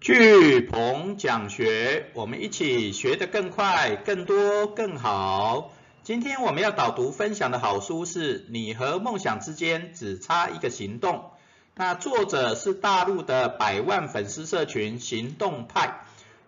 巨鹏讲学，我们一起学得更快、更多、更好。今天我们要导读分享的好书是《你和梦想之间只差一个行动》。那作者是大陆的百万粉丝社群行动派。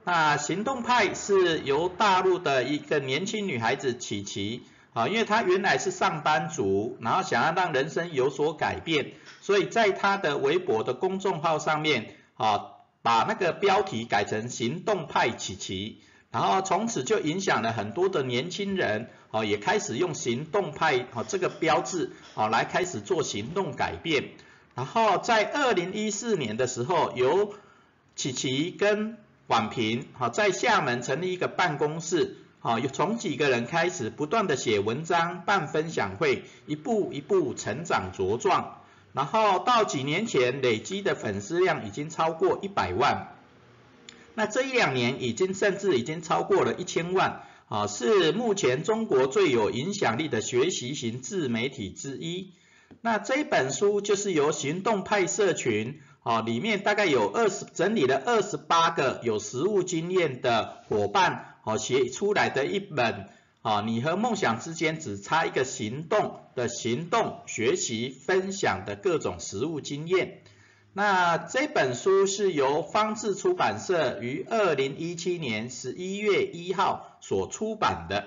那行动派是由大陆的一个年轻女孩子琪琪啊，因为她原来是上班族，然后想要让人生有所改变，所以在她的微博的公众号上面啊。把那个标题改成行动派琪琪，然后从此就影响了很多的年轻人，哦，也开始用行动派哦这个标志，哦来开始做行动改变。然后在二零一四年的时候，由琪琪跟婉平，好在厦门成立一个办公室，好从几个人开始，不断的写文章、办分享会，一步一步成长茁壮。然后到几年前累积的粉丝量已经超过一百万，那这一两年已经甚至已经超过了一千万，啊，是目前中国最有影响力的学习型自媒体之一。那这本书就是由行动派社群，啊，里面大概有二十整理了二十八个有实务经验的伙伴，啊，写出来的一本。啊，你和梦想之间只差一个行动的行动学习分享的各种实务经验。那这本书是由方志出版社于二零一七年十一月一号所出版的。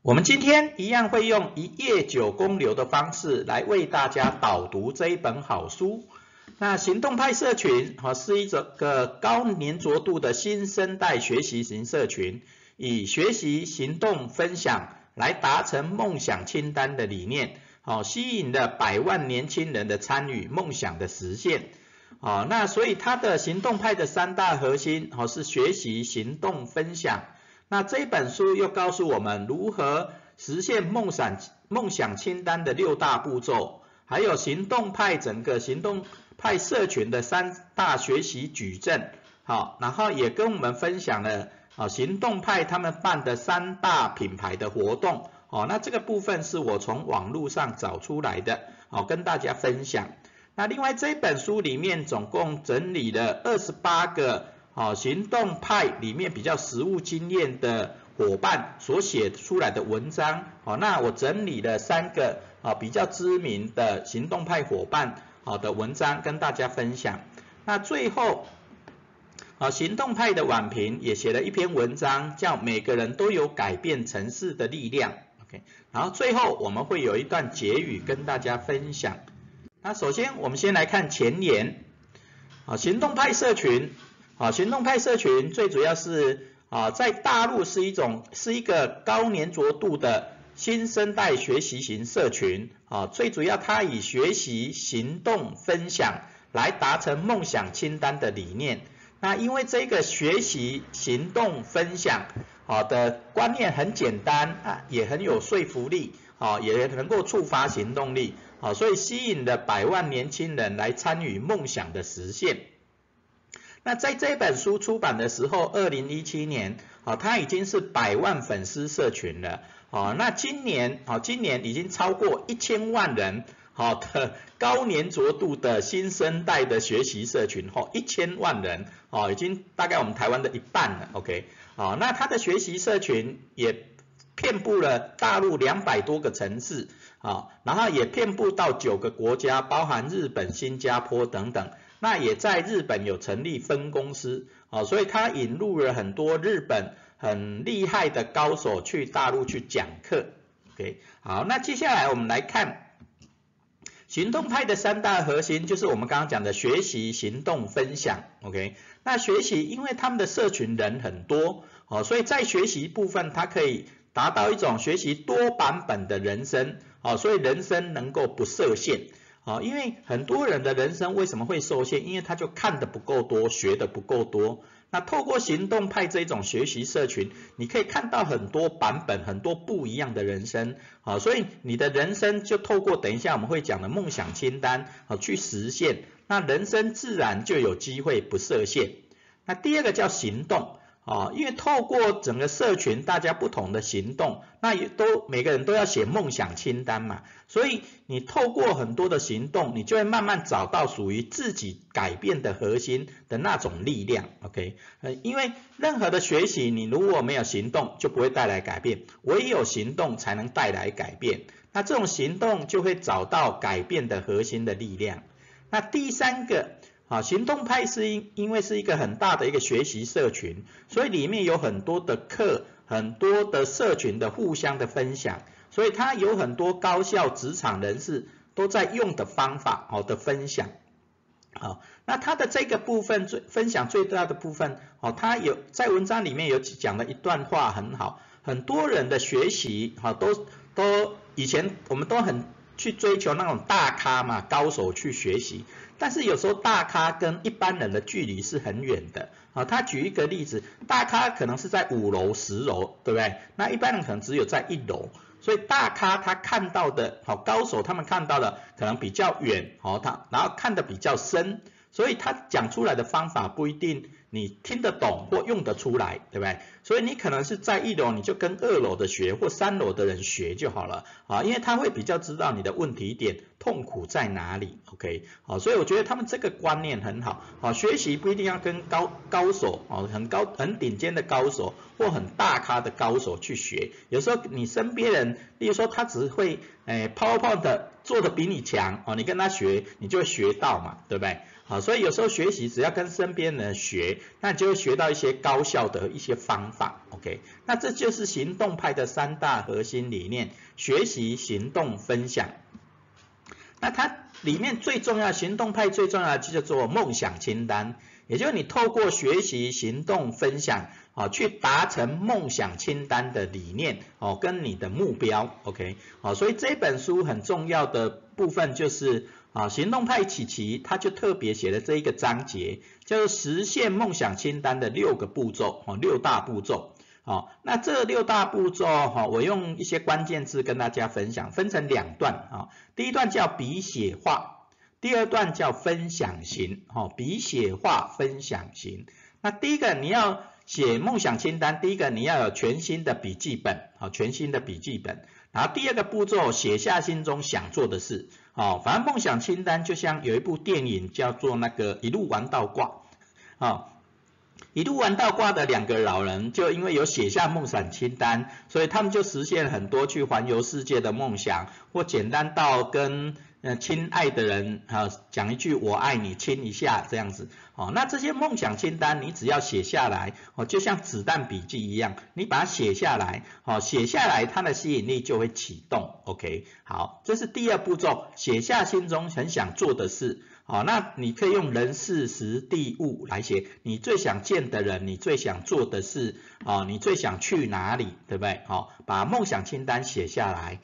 我们今天一样会用一页九公流的方式来为大家导读这一本好书。那行动派社群啊是一个高粘着度的新生代学习型社群。以学习、行动、分享来达成梦想清单的理念，好吸引了百万年轻人的参与，梦想的实现。好，那所以他的行动派的三大核心，好是学习、行动、分享。那这本书又告诉我们如何实现梦想梦想清单的六大步骤，还有行动派整个行动派社群的三大学习矩阵。好，然后也跟我们分享了。啊，行动派他们办的三大品牌的活动，哦，那这个部分是我从网络上找出来的，好跟大家分享。那另外这本书里面总共整理了二十八个，哦，行动派里面比较实务经验的伙伴所写出来的文章，哦，那我整理了三个，啊，比较知名的行动派伙伴，好的文章跟大家分享。那最后。啊，行动派的婉平也写了一篇文章，叫《每个人都有改变城市的力量》。OK，然后最后我们会有一段结语跟大家分享。那首先我们先来看前言。啊，行动派社群，啊，行动派社群最主要是啊，在大陆是一种是一个高粘着度的新生代学习型社群。啊，最主要它以学习、行动、分享来达成梦想清单的理念。那因为这个学习、行动、分享，好的观念很简单啊，也很有说服力，啊，也能够触发行动力，啊，所以吸引了百万年轻人来参与梦想的实现。那在这本书出版的时候，二零一七年，啊，它已经是百万粉丝社群了，啊，那今年，啊，今年已经超过一千万人。好的高粘着度的新生代的学习社群，吼一千万人，哦，已经大概我们台湾的一半了，OK，好，那它的学习社群也遍布了大陆两百多个城市，啊，然后也遍布到九个国家，包含日本、新加坡等等，那也在日本有成立分公司，啊，所以它引入了很多日本很厉害的高手去大陆去讲课，OK，好，那接下来我们来看。行动派的三大核心就是我们刚刚讲的学习、行动、分享。OK，那学习，因为他们的社群人很多，哦，所以在学习部分，它可以达到一种学习多版本的人生，哦，所以人生能够不设限，哦，因为很多人的人生为什么会受限？因为他就看的不够多，学的不够多。那透过行动派这种学习社群，你可以看到很多版本、很多不一样的人生，好，所以你的人生就透过等一下我们会讲的梦想清单，好去实现，那人生自然就有机会不设限。那第二个叫行动，哦，因为透过整个社群，大家不同的行动，那也都每个人都要写梦想清单嘛，所以你透过很多的行动，你就会慢慢找到属于自己改变的核心的那种力量。OK，呃，因为任何的学习，你如果没有行动，就不会带来改变，唯有行动才能带来改变。那这种行动就会找到改变的核心的力量。那第三个。啊，行动派是因因为是一个很大的一个学习社群，所以里面有很多的课，很多的社群的互相的分享，所以它有很多高校职场人士都在用的方法，好的分享。好，那它的这个部分最分享最大的部分，哦，它有在文章里面有讲了一段话很好，很多人的学习，哈，都都以前我们都很去追求那种大咖嘛，高手去学习。但是有时候大咖跟一般人的距离是很远的啊。他举一个例子，大咖可能是在五楼、十楼，对不对？那一般人可能只有在一楼，所以大咖他看到的，好高手他们看到的可能比较远，好他然后看的比较深，所以他讲出来的方法不一定。你听得懂或用得出来，对不对？所以你可能是在一楼，你就跟二楼的学或三楼的人学就好了啊，因为他会比较知道你的问题点、痛苦在哪里。OK，好，所以我觉得他们这个观念很好。好，学习不一定要跟高高手哦，很高很顶尖的高手或很大咖的高手去学。有时候你身边人，例如说他只会诶 PowerPoint 做的比你强哦，你跟他学，你就会学到嘛，对不对？好，所以有时候学习只要跟身边人学，那就会学到一些高效的一些方法。OK，那这就是行动派的三大核心理念：学习、行动、分享。那它里面最重要，行动派最重要的就叫做梦想清单，也就是你透过学习、行动、分享，啊，去达成梦想清单的理念，哦，跟你的目标。OK，好，所以这本书很重要的部分就是。啊，行动派琪琪他就特别写了这一个章节，叫做实现梦想清单的六个步骤，哦，六大步骤。好，那这六大步骤，哈，我用一些关键字跟大家分享，分成两段，啊，第一段叫笔写化，第二段叫分享型，哈，笔写化分享型。那第一个你要写梦想清单，第一个你要有全新的笔记本，好，全新的笔记本。然后第二个步骤，写下心中想做的事。哦，反正梦想清单就像有一部电影叫做那个一路玩到挂。啊，一路玩到挂的两个老人，就因为有写下梦想清单，所以他们就实现很多去环游世界的梦想，或简单到跟。呃，亲爱的人，哈，讲一句我爱你，亲一下这样子，哦，那这些梦想清单你只要写下来，哦，就像子弹笔记一样，你把它写下来，哦，写下来它的吸引力就会启动，OK，好，这是第二步骤，写下心中很想做的事，好，那你可以用人事时地物来写，你最想见的人，你最想做的事，哦，你最想去哪里，对不对？好，把梦想清单写下来。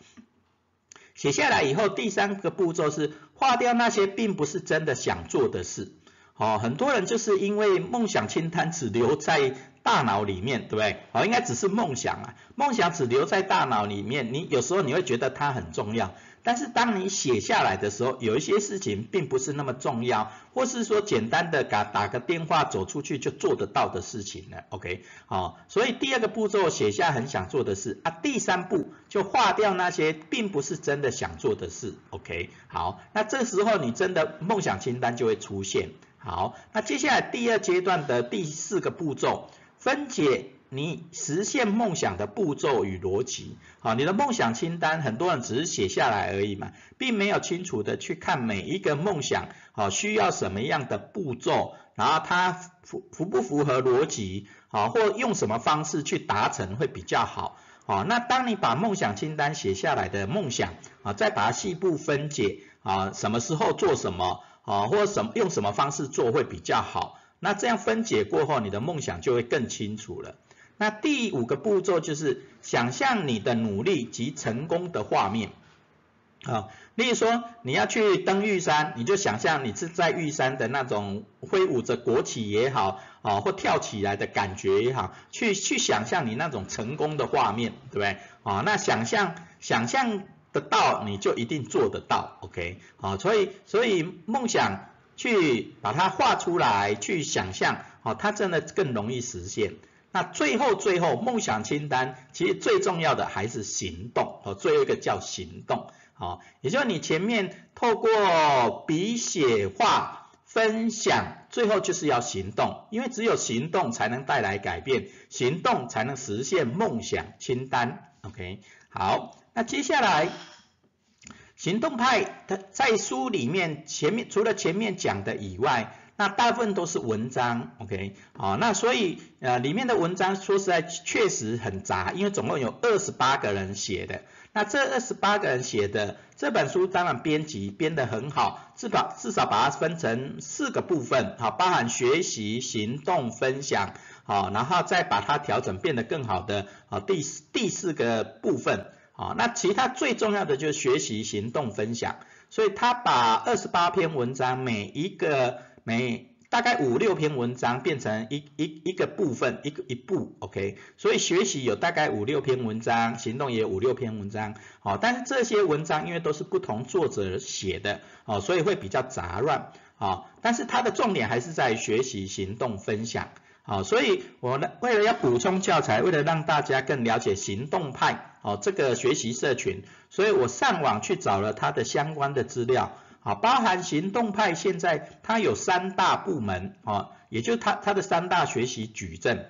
写下来以后，第三个步骤是划掉那些并不是真的想做的事。哦，很多人就是因为梦想清单只留在大脑里面，对不对？哦，应该只是梦想啊，梦想只留在大脑里面，你有时候你会觉得它很重要。但是当你写下来的时候，有一些事情并不是那么重要，或是说简单的打打个电话走出去就做得到的事情呢？OK，好，所以第二个步骤写下很想做的事啊，第三步就划掉那些并不是真的想做的事。OK，好，那这时候你真的梦想清单就会出现。好，那接下来第二阶段的第四个步骤，分解。你实现梦想的步骤与逻辑，好，你的梦想清单，很多人只是写下来而已嘛，并没有清楚的去看每一个梦想，好，需要什么样的步骤，然后它符符不符合逻辑，好，或用什么方式去达成会比较好，好，那当你把梦想清单写下来的梦想，啊，再把它细部分解，啊，什么时候做什么，啊，或者什么用什么方式做会比较好，那这样分解过后，你的梦想就会更清楚了。那第五个步骤就是想象你的努力及成功的画面，啊，例如说你要去登玉山，你就想象你是在玉山的那种挥舞着国旗也好，啊，或跳起来的感觉也好，去去想象你那种成功的画面，对不对？啊，那想象想象得到，你就一定做得到，OK？好，所以所以梦想去把它画出来，去想象，好，它真的更容易实现。那最后最后梦想清单，其实最重要的还是行动哦，最后一个叫行动，好，也就是你前面透过笔写画分享，最后就是要行动，因为只有行动才能带来改变，行动才能实现梦想清单，OK，好，那接下来。行动派，它在书里面前面除了前面讲的以外，那大部分都是文章，OK，好，那所以呃里面的文章说实在确实很杂，因为总共有二十八个人写的，那这二十八个人写的这本书当然编辑编得很好，至少至少把它分成四个部分，好，包含学习、行动、分享，好，然后再把它调整变得更好的，好，第第四个部分。啊，那其他最重要的就是学习、行动、分享，所以他把二十八篇文章，每一个每大概五六篇文章变成一一一个部分，一个一部，OK，所以学习有大概五六篇文章，行动也有五六篇文章，好，但是这些文章因为都是不同作者写的，哦，所以会比较杂乱，啊，但是它的重点还是在学习、行动、分享。好，所以我呢，为了要补充教材，为了让大家更了解行动派，哦，这个学习社群，所以我上网去找了它的相关的资料，啊，包含行动派现在它有三大部门，啊，也就是它它的三大学习矩阵，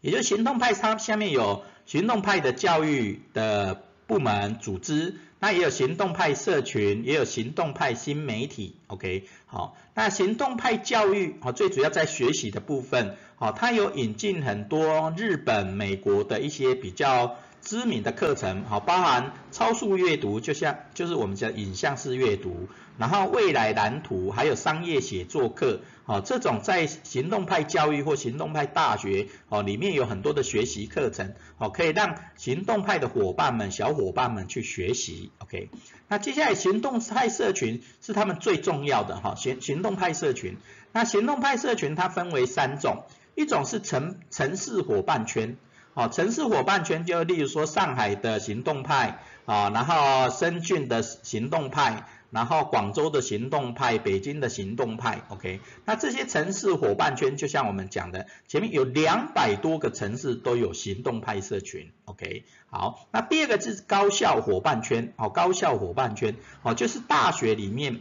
也就行动派它下面有行动派的教育的部门组织。那也有行动派社群，也有行动派新媒体，OK，好，那行动派教育，好，最主要在学习的部分，好，它有引进很多日本、美国的一些比较。知名的课程，好，包含超速阅读，就像就是我们叫影像式阅读，然后未来蓝图，还有商业写作课，好，这种在行动派教育或行动派大学，哦，里面有很多的学习课程，好，可以让行动派的伙伴们、小伙伴们去学习，OK。那接下来行动派社群是他们最重要的，哈，行行动派社群，那行动派社群它分为三种，一种是城城市伙伴圈。哦，城市伙伴圈就例如说上海的行动派啊，然后深圳的行动派，然后广州的行动派，北京的行动派，OK，那这些城市伙伴圈就像我们讲的，前面有两百多个城市都有行动派社群，OK，好，那第二个是高校伙伴圈，哦，高校伙伴圈，哦，就是大学里面，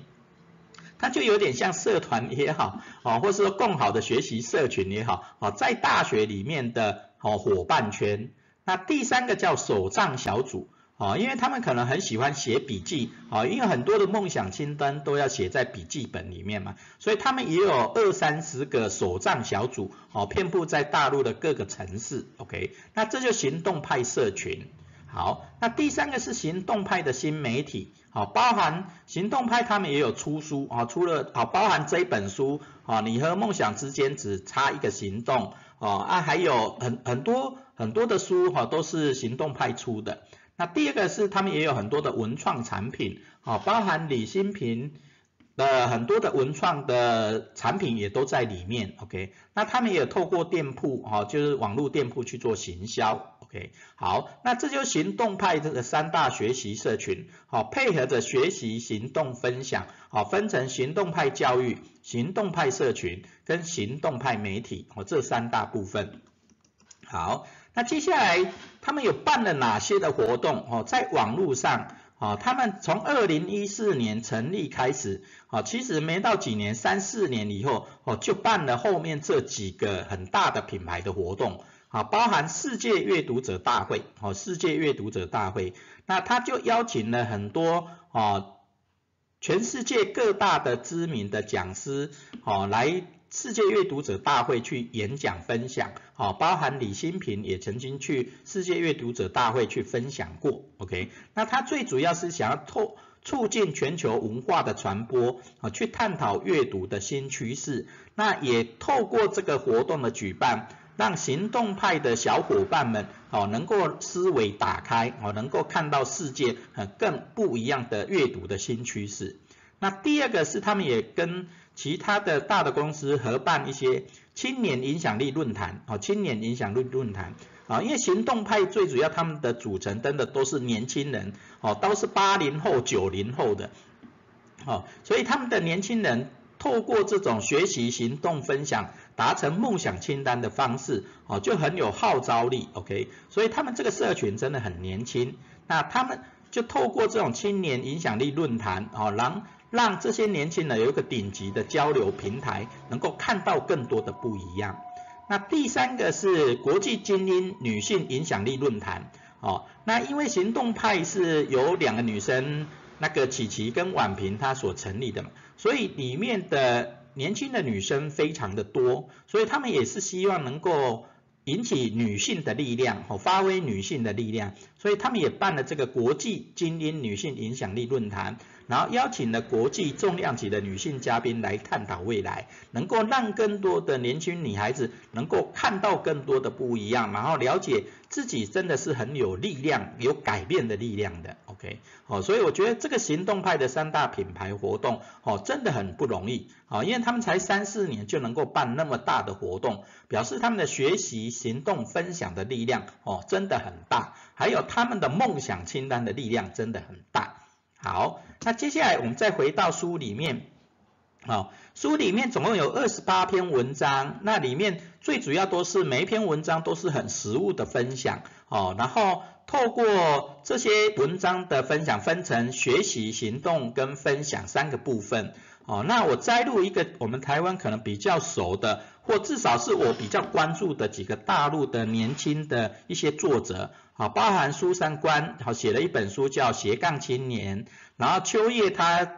它就有点像社团也好，哦，或是说更好的学习社群也好，哦，在大学里面的。哦，伙伴圈。那第三个叫手账小组，哦，因为他们可能很喜欢写笔记，哦，因为很多的梦想清单都要写在笔记本里面嘛，所以他们也有二三十个手账小组，哦，遍布在大陆的各个城市，OK，那这就行动派社群。好，那第三个是行动派的新媒体，好，包含行动派他们也有出书，啊，出了，好，包含这一本书，啊，你和梦想之间只差一个行动。哦啊，还有很很多很多的书哈，都是行动派出的。那第二个是他们也有很多的文创产品，哦，包含李新平的很多的文创的产品也都在里面。OK，那他们也透过店铺哈，就是网络店铺去做行销。OK，好，那这就行动派这个三大学习社群，好，配合着学习行动分享，好，分成行动派教育。行动派社群跟行动派媒体哦，这三大部分。好，那接下来他们有办了哪些的活动哦？在网络上啊，他们从二零一四年成立开始，哦，其实没到几年，三四年以后哦，就办了后面这几个很大的品牌的活动啊，包含世界阅读者大会哦，世界阅读者大会，那他就邀请了很多啊。全世界各大的知名的讲师，哦，来世界阅读者大会去演讲分享，哦，包含李新平也曾经去世界阅读者大会去分享过，OK，那他最主要是想要透促进全球文化的传播，啊，去探讨阅读的新趋势，那也透过这个活动的举办。让行动派的小伙伴们哦，能够思维打开哦，能够看到世界呃更不一样的阅读的新趋势。那第二个是他们也跟其他的大的公司合办一些青年影响力论坛哦，青年影响力论坛啊，因为行动派最主要他们的组成真的都是年轻人哦，都是八零后九零后的哦，所以他们的年轻人。透过这种学习、行动、分享，达成梦想清单的方式，哦，就很有号召力，OK。所以他们这个社群真的很年轻，那他们就透过这种青年影响力论坛，哦，让让这些年轻人有一个顶级的交流平台，能够看到更多的不一样。那第三个是国际精英女性影响力论坛，哦，那因为行动派是由两个女生，那个琪琪跟婉平她所成立的嘛，所以里面的年轻的女生非常的多，所以他们也是希望能够引起女性的力量，哦，发挥女性的力量，所以他们也办了这个国际精英女性影响力论坛。然后邀请了国际重量级的女性嘉宾来探讨未来，能够让更多的年轻女孩子能够看到更多的不一样，然后了解自己真的是很有力量、有改变的力量的。OK，哦，所以我觉得这个行动派的三大品牌活动，哦，真的很不容易，啊，因为他们才三四年就能够办那么大的活动，表示他们的学习、行动、分享的力量，哦，真的很大，还有他们的梦想清单的力量真的很大。好，那接下来我们再回到书里面，好，书里面总共有二十八篇文章，那里面最主要都是每一篇文章都是很实物的分享，哦，然后透过这些文章的分享，分成学习、行动跟分享三个部分，哦，那我摘录一个我们台湾可能比较熟的，或至少是我比较关注的几个大陆的年轻的一些作者。好，包含苏三观，好写了一本书叫《斜杠青年》，然后秋叶他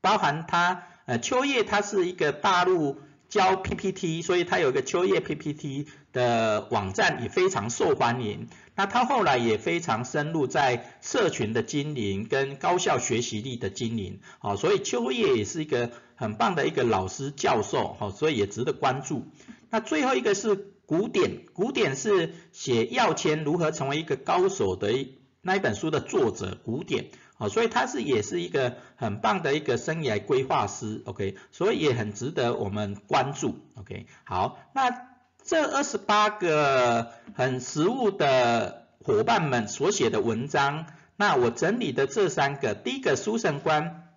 包含他，呃，秋叶他是一个大陆教 PPT，所以他有一个秋叶 PPT 的网站也非常受欢迎。那他后来也非常深入在社群的经营跟高校学习力的经营，好，所以秋叶也是一个很棒的一个老师教授，好，所以也值得关注。那最后一个是。古典，古典是写要签如何成为一个高手的那一本书的作者，古典，啊，所以他是也是一个很棒的一个生涯规划师，OK，所以也很值得我们关注，OK，好，那这二十八个很实务的伙伴们所写的文章，那我整理的这三个，第一个苏神官，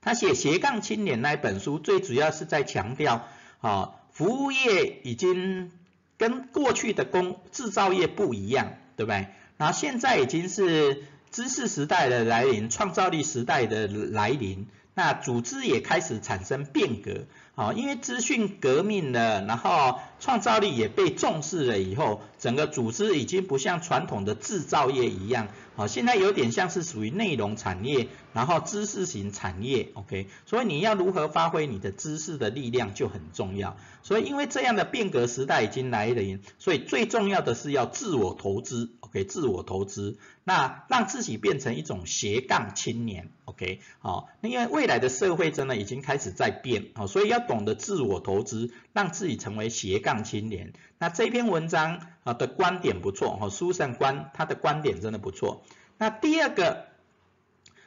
他写斜杠青年那本书，最主要是在强调，啊，服务业已经跟过去的工制造业不一样，对不对？然后现在已经是知识时代的来临，创造力时代的来临，那组织也开始产生变革，啊，因为资讯革命了，然后创造力也被重视了以后，整个组织已经不像传统的制造业一样。好，现在有点像是属于内容产业，然后知识型产业，OK，所以你要如何发挥你的知识的力量就很重要。所以因为这样的变革时代已经来临，所以最重要的是要自我投资，OK，自我投资，那让自己变成一种斜杠青年，OK，好，那因为未来的社会真的已经开始在变，好，所以要懂得自我投资，让自己成为斜杠青年。那这篇文章啊的观点不错，哈，书上观他的观点真的不错。那第二个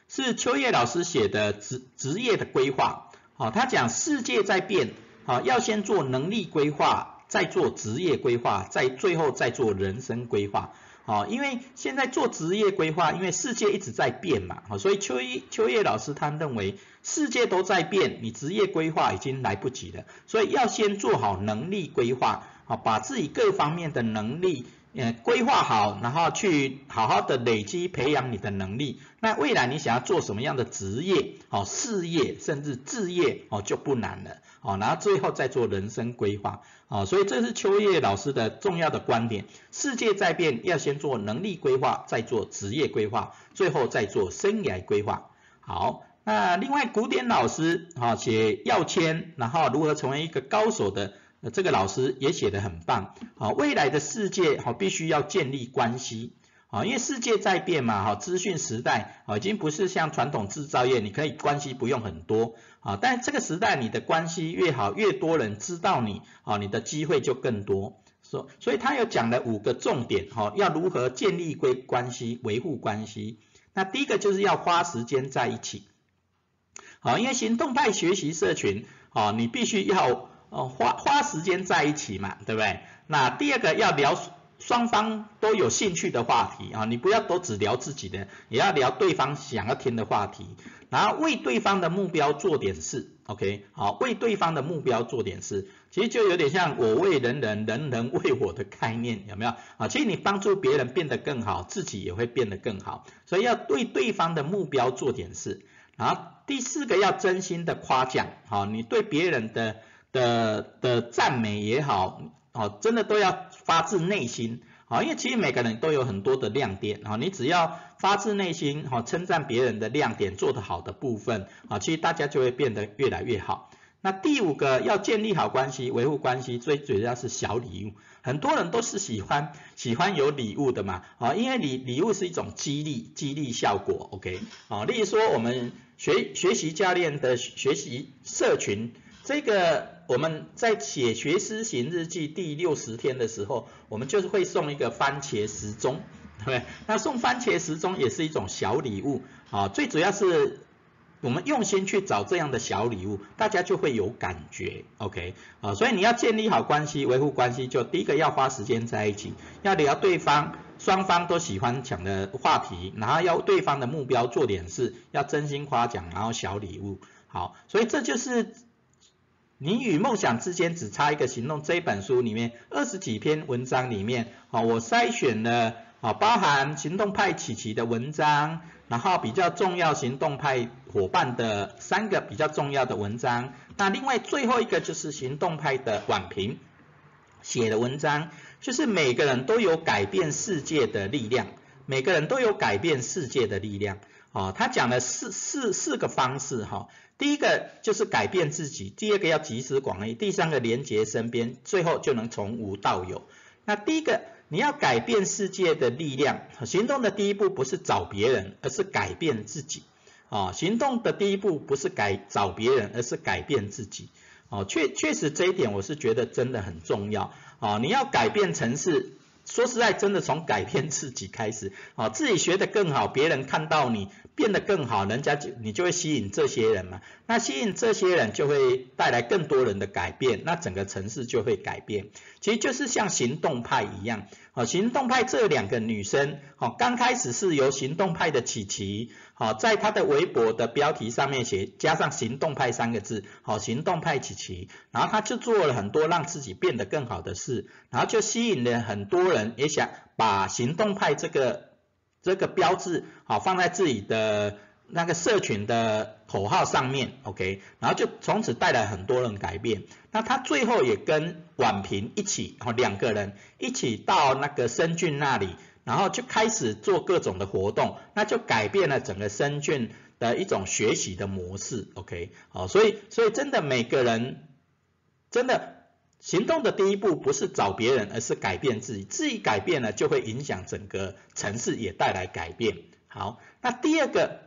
是秋叶老师写的职职业的规划，好，他讲世界在变，好，要先做能力规划，再做职业规划，再最后再做人生规划，哦，因为现在做职业规划，因为世界一直在变嘛，哦，所以秋叶秋叶老师他认为世界都在变，你职业规划已经来不及了，所以要先做好能力规划。啊，把自己各方面的能力，呃，规划好，然后去好好的累积培养你的能力。那未来你想要做什么样的职业，哦，事业甚至置业，哦，就不难了。哦，然后最后再做人生规划。哦，所以这是秋叶老师的重要的观点。世界在变，要先做能力规划，再做职业规划，最后再做生涯规划。好，那另外古典老师，啊，写要签，然后如何成为一个高手的。那这个老师也写得很棒，好，未来的世界好必须要建立关系，好，因为世界在变嘛，哈，资讯时代，啊，已经不是像传统制造业，你可以关系不用很多，啊，但这个时代你的关系越好，越多人知道你，啊，你的机会就更多，所所以他有讲了五个重点，哈，要如何建立关关系，维护关系，那第一个就是要花时间在一起，好，因为行动派学习社群，啊，你必须要。哦，花花时间在一起嘛，对不对？那第二个要聊双方都有兴趣的话题啊，你不要都只聊自己的，也要聊对方想要听的话题，然后为对方的目标做点事，OK，好，为对方的目标做点事，其实就有点像我为人人，人人为我的概念，有没有啊？其实你帮助别人变得更好，自己也会变得更好，所以要对对方的目标做点事。然后第四个要真心的夸奖，好，你对别人的的的赞美也好。哦，真的都要发自内心，好，因为其实每个人都有很多的亮点，啊，你只要发自内心，哈，称赞别人的亮点做得好的部分，啊，其实大家就会变得越来越好。那第五个要建立好关系，维护关系，最主要是小礼物，很多人都是喜欢喜欢有礼物的嘛，啊，因为礼礼物是一种激励激励效果，OK，啊，例如说我们学学习教练的学习社群。这个我们在写学思行日记第六十天的时候，我们就是会送一个番茄时钟，对不对？那送番茄时钟也是一种小礼物啊，最主要是我们用心去找这样的小礼物，大家就会有感觉，OK 啊，所以你要建立好关系，维护关系，就第一个要花时间在一起，要聊对方双方都喜欢讲的话题，然后要对方的目标做点事，要真心夸奖，然后小礼物，好，所以这就是。你与梦想之间只差一个行动。这一本书里面二十几篇文章里面，啊，我筛选了啊，包含行动派琪琪的文章，然后比较重要行动派伙伴的三个比较重要的文章。那另外最后一个就是行动派的网评写的文章，就是每个人都有改变世界的力量，每个人都有改变世界的力量。啊，他讲了四四四个方式哈。第一个就是改变自己，第二个要集思广益，第三个连接身边，最后就能从无到有。那第一个你要改变世界的力量，行动的第一步不是找别人，而是改变自己。啊，行动的第一步不是改找别人，而是改变自己。哦，确确实这一点我是觉得真的很重要。啊，你要改变城市。说实在，真的从改变自己开始，啊，自己学得更好，别人看到你变得更好，人家就你就会吸引这些人嘛，那吸引这些人就会带来更多人的改变，那整个城市就会改变。其实就是像行动派一样，啊，行动派这两个女生，哦，刚开始是由行动派的琪琪。好，在她的微博的标题上面写加上行动派三个字，好，行动派琪琪，然后她就做了很多让自己变得更好的事，然后就吸引了很多人也想把行动派这个这个标志好放在自己的那个社群的口号上面，OK，然后就从此带来很多人改变。那他最后也跟婉平一起，哦，两个人一起到那个深俊那里。然后就开始做各种的活动，那就改变了整个深圳的一种学习的模式，OK，好，所以所以真的每个人真的行动的第一步不是找别人，而是改变自己，自己改变了就会影响整个城市，也带来改变。好，那第二个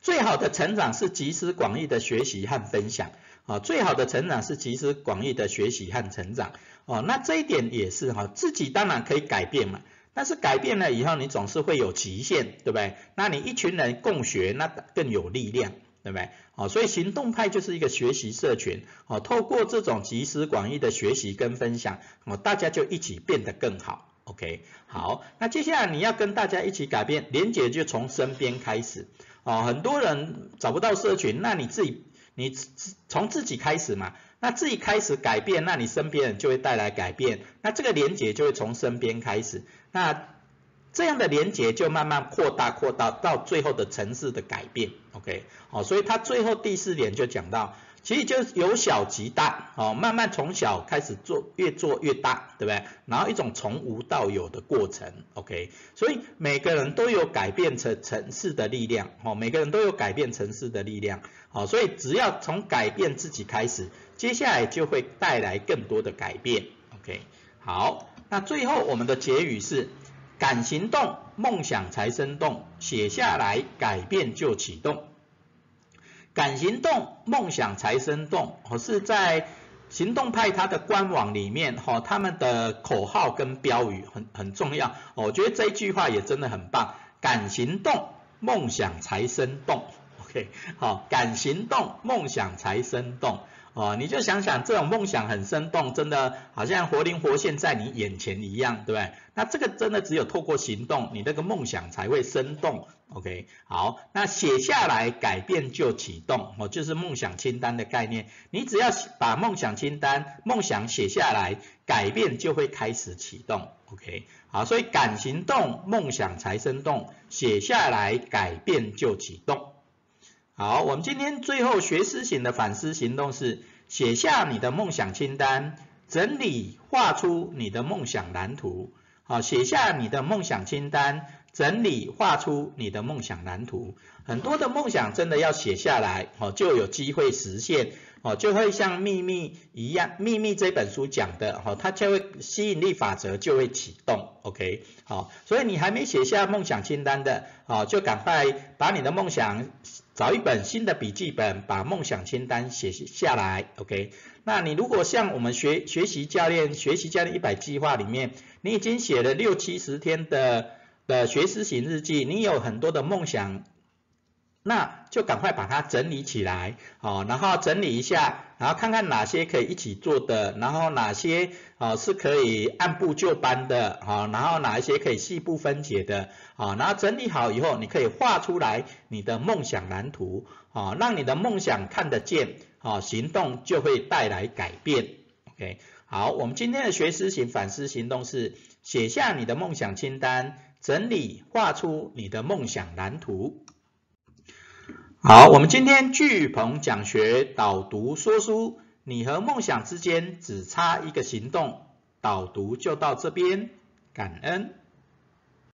最好的成长是集思广益的学习和分享，啊，最好的成长是集思广益的学习和成长，哦，那这一点也是哈，自己当然可以改变嘛。但是改变了以后，你总是会有极限，对不对？那你一群人共学，那更有力量，对不对？好，所以行动派就是一个学习社群，好，透过这种集思广益的学习跟分享，哦，大家就一起变得更好，OK？好，那接下来你要跟大家一起改变，连结就从身边开始，哦，很多人找不到社群，那你自己，你从自己开始嘛。那自己开始改变，那你身边人就会带来改变，那这个连结就会从身边开始，那这样的连结就慢慢扩大扩大到最后的城市的改变，OK，好，所以他最后第四点就讲到，其实就是由小及大，哦，慢慢从小开始做，越做越大，对不对？然后一种从无到有的过程，OK，所以每个人都有改变城城市的力量，哦，每个人都有改变城市的力量，好，所以只要从改变自己开始。接下来就会带来更多的改变，OK，好，那最后我们的结语是：敢行动，梦想才生动；写下来，改变就启动。敢行动，梦想才生动。我是在行动派它的官网里面，哈，他们的口号跟标语很很重要。我觉得这句话也真的很棒。敢行动，梦想才生动。OK，好，敢行动，梦想才生动。哦，你就想想这种梦想很生动，真的好像活灵活现在你眼前一样，对不对？那这个真的只有透过行动，你那个梦想才会生动。OK，好，那写下来改变就启动，哦，就是梦想清单的概念。你只要把梦想清单、梦想写下来，改变就会开始启动。OK，好，所以敢行动，梦想才生动，写下来改变就启动。好，我们今天最后学思型的反思行动是写下你的梦想清单，整理画出你的梦想蓝图。好，写下你的梦想清单。整理画出你的梦想蓝图，很多的梦想真的要写下来好，就有机会实现哦，就会像秘密一样，秘密这本书讲的哦，它就会吸引力法则就会启动，OK，好，所以你还没写下梦想清单的哦，就赶快把你的梦想找一本新的笔记本，把梦想清单写下来，OK，那你如果像我们学学习教练学习教练一百计划里面，你已经写了六七十天的。的学思型日记，你有很多的梦想，那就赶快把它整理起来，哦，然后整理一下，然后看看哪些可以一起做的，然后哪些哦是可以按部就班的，好，然后哪一些可以细部分解的，好，然后整理好以后，你可以画出来你的梦想蓝图，啊，让你的梦想看得见，啊，行动就会带来改变，OK，好，我们今天的学思型反思行动是写下你的梦想清单。整理画出你的梦想蓝图。好，我们今天聚鹏讲学导读说书，你和梦想之间只差一个行动，导读就到这边，感恩。